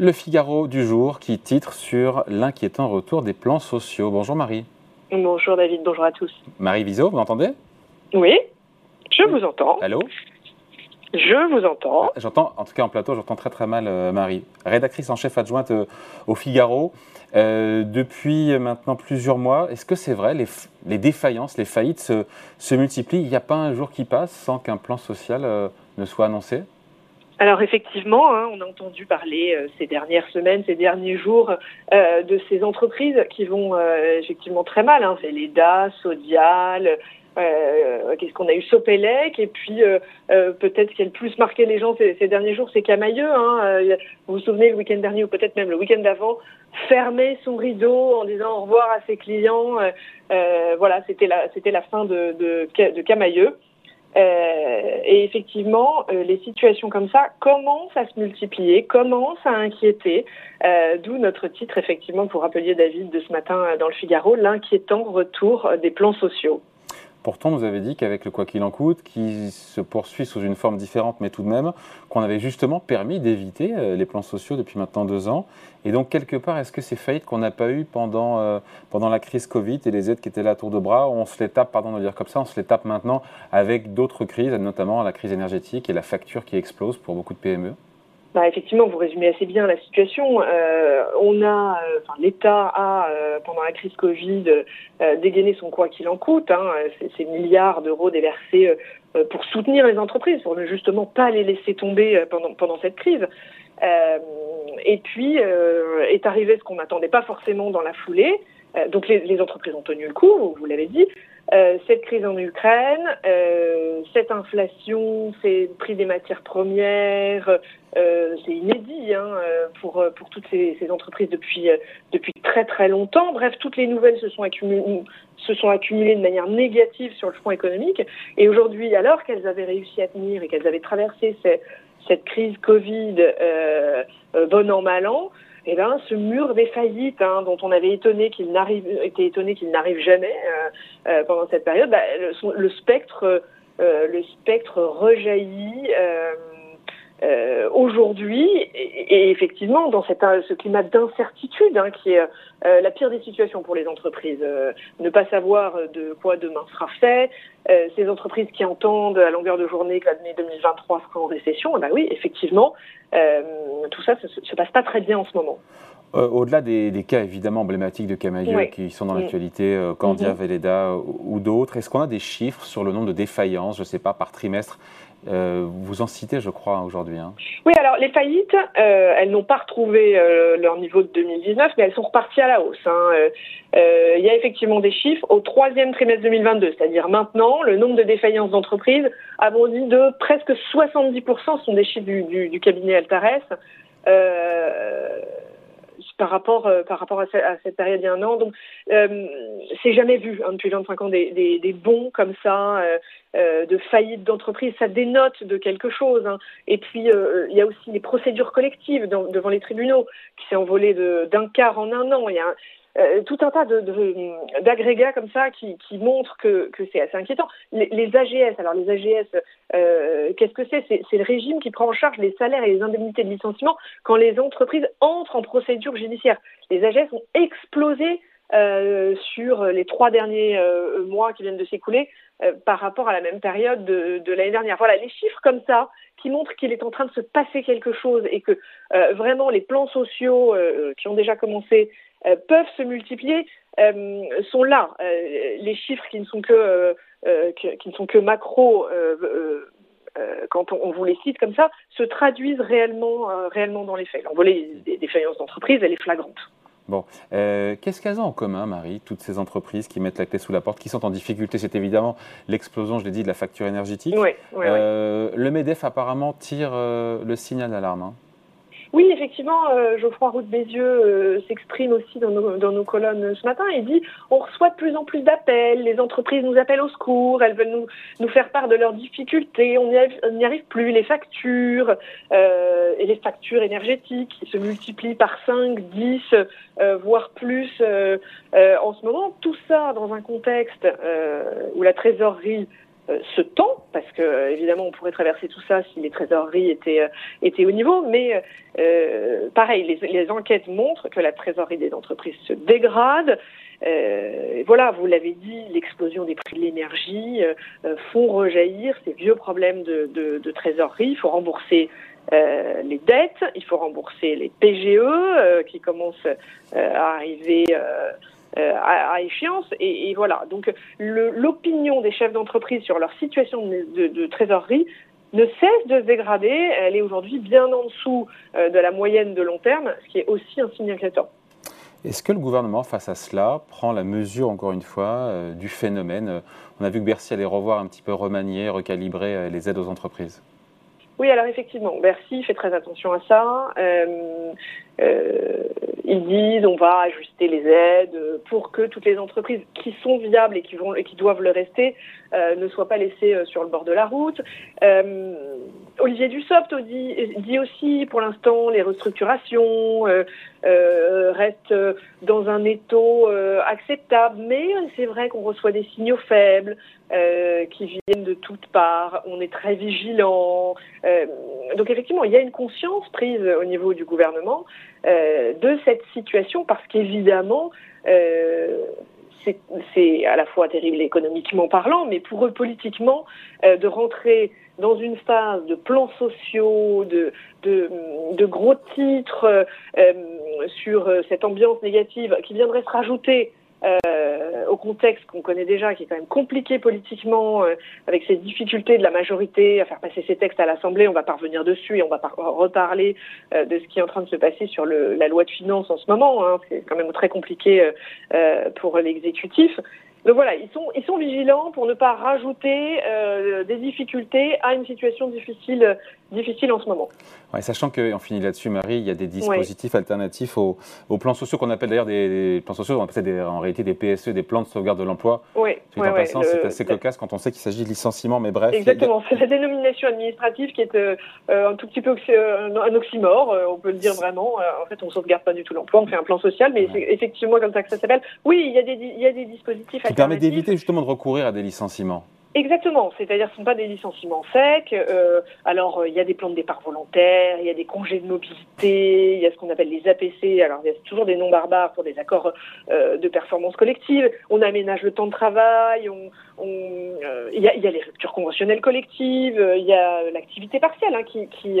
Le Figaro du jour qui titre sur l'inquiétant retour des plans sociaux. Bonjour Marie. Bonjour David, bonjour à tous. Marie Viseau, vous m'entendez? Oui, je vous entends. Allô? Je vous entends. Ah, j'entends, en tout cas en plateau, j'entends très très mal euh, Marie. Rédactrice en chef adjointe euh, au Figaro. Euh, depuis maintenant plusieurs mois, est-ce que c'est vrai, les, défaillances, les faillites se, multiplient? Il n'y a pas un jour qui passe sans qu'un plan social ne soit annoncé? Alors effectivement, hein, on a entendu parler euh, ces dernières semaines, ces derniers jours euh, de ces entreprises qui vont euh, effectivement très mal. Hein. C'est l'EDA, Sodial, qu'est-ce qu'on a eu? Sopelec et puis peut-être ce qui a le plus marqué les gens ces, derniers jours, c'est Camailleux. Hein. vous vous souvenez le week-end dernier ou peut-être même le week-end d'avant, fermer son rideau en disant au revoir à ses clients. voilà, c'était la c'était la fin de, de, de Camailleux. Euh, et effectivement, euh, les situations comme ça commencent à se multiplier, commencent à inquiéter, euh, d'où notre titre, effectivement, pour rappeler David de ce matin dans le Figaro, l'inquiétant retour des plans sociaux. Pourtant, vous avez dit qu'avec le quoi qu'il en coûte, qui se poursuit sous une forme différente, mais tout de même, qu'on avait justement permis d'éviter euh, les plans sociaux depuis maintenant deux ans. Et donc, quelque part, est-ce que ces faillites qu'on n'a pas eues pendant, euh, pendant la crise Covid et les aides qui étaient là à tour de bras, on se les tape, pardon de dire comme ça, on se les tape maintenant avec d'autres crises, notamment la crise énergétique et la facture qui explose pour beaucoup de PME bah, effectivement, vous résumez assez bien la situation. Euh, on a, euh, l'État a, euh, pendant la crise Covid, dégainé son quoi qu'il en coûte, hein, ces, milliards d'euros déversés pour soutenir les entreprises, pour ne justement pas les laisser tomber pendant, pendant cette crise. et puis est arrivé ce qu'on n'attendait pas forcément dans la foulée. Donc les, entreprises ont tenu le coup, vous l'avez dit. Euh, cette crise en Ukraine, euh, cette inflation, ces prix des matières premières, euh, c'est inédit hein, pour, pour toutes ces, entreprises depuis, depuis très très longtemps. Bref, toutes les nouvelles se sont, accumulées, de manière négative sur le front économique. Et aujourd'hui, alors qu'elles avaient réussi à tenir et qu'elles avaient traversé cette crise Covid bon an, mal an, eh ben, ce mur des faillites hein, dont on avait étonné qu'il n'arrive, été étonné qu'il n'arrive jamais euh, euh, pendant cette période, bah, le, le, spectre, euh, le spectre rejaillit aujourd'hui, et, effectivement, dans cette, ce climat d'incertitude hein, qui est euh, la pire des situations pour les entreprises, euh, ne pas savoir de quoi demain sera fait, ces entreprises qui entendent à longueur de journée que l'année 2023 sera en récession, eh ben oui, effectivement, tout ça ne se, passe pas très bien en ce moment. Au-delà des, cas évidemment emblématiques de Camailleux qui sont dans mm. l'actualité, Candia, mm ou d'autres, est-ce qu'on a des chiffres sur le nombre de défaillances, je ne sais pas, par trimestre euh, vous en citez, je crois, aujourd'hui. Hein. Oui, alors les faillites, euh, elles n'ont pas retrouvé euh, leur niveau de 2019, mais elles sont reparties à la hausse. Hein. Il y a effectivement des chiffres. Au troisième trimestre 2022, c'est-à-dire maintenant, le nombre de défaillances d'entreprises a bondi de presque 70%, ce sont des chiffres du, cabinet Altares par rapport euh, à, cette période il y a un an. Donc euh, c'est jamais vu hein, depuis 25 ans des, des, bons comme ça euh, de faillite d'entreprise. Ça dénote de quelque chose. Hein. Et puis il y a aussi les procédures collectives devant les tribunaux qui s'est envolé d'un quart en un an. Euh, tout un tas d'agrégats de, comme ça qui, qui montrent que, que c'est assez inquiétant. Les, les, AGS, alors les AGS, euh, qu'est-ce que c'est? C'est le régime qui prend en charge les salaires et les indemnités de licenciement quand les entreprises entrent en procédure judiciaire. Les AGS ont explosé euh, sur les trois derniers euh, mois qui viennent de s'écouler euh, par rapport à la même période de, de l'année dernière. Voilà, les chiffres comme ça qui montrent qu'il est en train de se passer quelque chose et que vraiment les plans sociaux qui ont déjà commencé euh, peuvent se multiplier euh, sont là. Euh, les chiffres qui ne sont que, qui ne sont que macro quand on, vous les cite comme ça, se traduisent réellement, réellement dans les faits. L'envolée des défaillances d'entreprise, elle est flagrante. Bon, qu'est-ce qu'elles ont en commun, Marie, toutes ces entreprises qui mettent la clé sous la porte, qui sont en difficulté? C'est évidemment l'explosion, je l'ai dit, de la facture énergétique. Oui, oui, Le MEDEF apparemment tire le signal d'alarme. Hein. Oui, effectivement, euh, Geoffroy Roux de Bézieux euh, s'exprime aussi dans nos, colonnes ce matin. Il dit on reçoit de plus en plus d'appels, les entreprises nous appellent au secours, elles veulent nous, faire part de leurs difficultés, on n'y arrive, plus, les factures euh, et les factures énergétiques se multiplient par 5, 10, euh, voire plus en ce moment. Tout ça dans un contexte où la trésorerie se tend parce que évidemment on pourrait traverser tout ça si les trésoreries étaient, étaient au niveau, mais pareil, les, enquêtes montrent que la trésorerie des entreprises se dégrade. voilà, vous l'avez dit, l'explosion des prix de l'énergie font rejaillir ces vieux problèmes de, trésorerie. Il faut rembourser euh, les dettes, il faut rembourser les PGE euh, qui commencent euh, à arriver à, échéance. Et, voilà, donc l'opinion des chefs d'entreprise sur leur situation de, trésorerie ne cesse de se dégrader. Elle est aujourd'hui bien en dessous de la moyenne de long terme, ce qui est aussi un signe inquiétant. Est-ce que le gouvernement, face à cela, prend la mesure, encore une fois, du phénomène? On a vu que Bercy allait revoir un petit peu remanier, recalibrer les aides aux entreprises. Oui, alors effectivement, Bercy fait très attention à ça. Euh, euh, ils disent on va ajuster les aides pour que toutes les entreprises qui sont viables et qui vont et qui doivent le rester euh, ne soient pas laissées sur le bord de la route. Euh, Olivier Dussopt dit, aussi pour l'instant les restructurations restent dans un étau acceptable, mais c'est vrai qu'on reçoit des signaux faibles qui viennent de toutes parts. On est très vigilant. donc effectivement, il y a une conscience prise au niveau du gouvernement euh, de cette situation parce qu'évidemment, euh, c'est à la fois terrible économiquement parlant, mais pour eux politiquement, euh, de rentrer dans une phase de plans sociaux, de, gros titres euh, sur cette ambiance négative qui viendrait se rajouter euh, au contexte qu'on connaît déjà, qui est quand même compliqué politiquement, euh, avec ces difficultés de la majorité à faire passer ces textes à l'Assemblée, on va parvenir dessus et on va reparler euh, de ce qui est en train de se passer sur le, la loi de finances en ce moment. Hein, c'est quand même très compliqué pour l'exécutif. Donc voilà, ils sont, ils sont vigilants pour ne pas rajouter euh, des difficultés à une situation difficile, difficile en ce moment. Ouais, sachant qu'on finit là-dessus, Marie, il y a des dispositifs alternatifs aux, aux, plans sociaux qu'on appelle d'ailleurs des, plans sociaux, on appelle des, en réalité des PSE, des plans de sauvegarde de l'emploi. Oui. passant, c'est assez cocasse quand on sait qu'il s'agit de licenciement, mais bref. Exactement, c'est la dénomination administrative qui est euh, un tout petit peu un oxymore, euh, on peut le dire vraiment. en fait, on ne sauvegarde pas du tout l'emploi, on fait un plan social, mais c'est effectivement comme ça que ça s'appelle. Oui, il y a des, il y a des dispositifs qui permet d'éviter justement de recourir à des licenciements. Exactement, c'est-à-dire ce ne sont pas des licenciements secs. Euh, alors il y a des plans de départ volontaires, il y a des congés de mobilité, il y a ce qu'on appelle les APC. Alors il y a toujours des noms barbares pour des accords euh, de performance collective. On aménage le temps de travail, on, on euh, il, y a, il, y a, les ruptures conventionnelles collectives, il y a l'activité partielle hein, qui, qui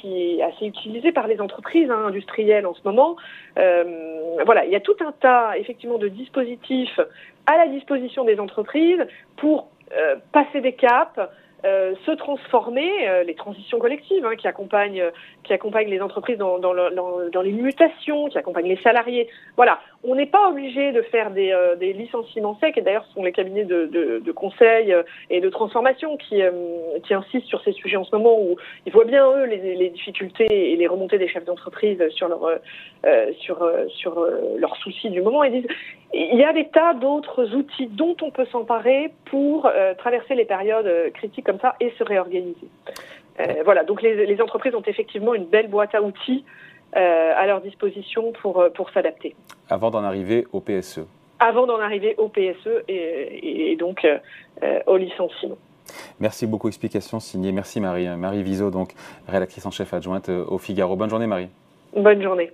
qui est assez utilisé par les entreprises hein, industrielles en ce moment. Euh, voilà, il y a tout un tas effectivement de dispositifs à la disposition des entreprises pour euh, passer des caps, euh, se transformer, les transitions collectives hein, qui accompagnent qui les entreprises dans, dans, dans, les mutations, qui accompagnent les salariés. Voilà, on n'est pas obligé de faire des, des, licenciements secs, et d'ailleurs ce sont les cabinets de, conseil et de transformation qui, qui insistent sur ces sujets en ce moment où ils voient bien eux les, difficultés et les remontées des chefs d'entreprise sur leur sur sur leurs soucis du moment et disent il y a des tas d'autres outils dont on peut s'emparer pour traverser les périodes critiques comme ça et se réorganiser. Euh, voilà, donc les, entreprises ont effectivement une belle boîte à outils euh, à leur disposition pour, euh, pour s'adapter. Avant d'en arriver au PSE. Avant d'en arriver au PSE et, donc au licenciement. Merci beaucoup. Explication signée. Merci Marie. Marie Viseau, donc rédactrice en chef adjointe au Figaro. Bonne journée Marie. Bonne journée.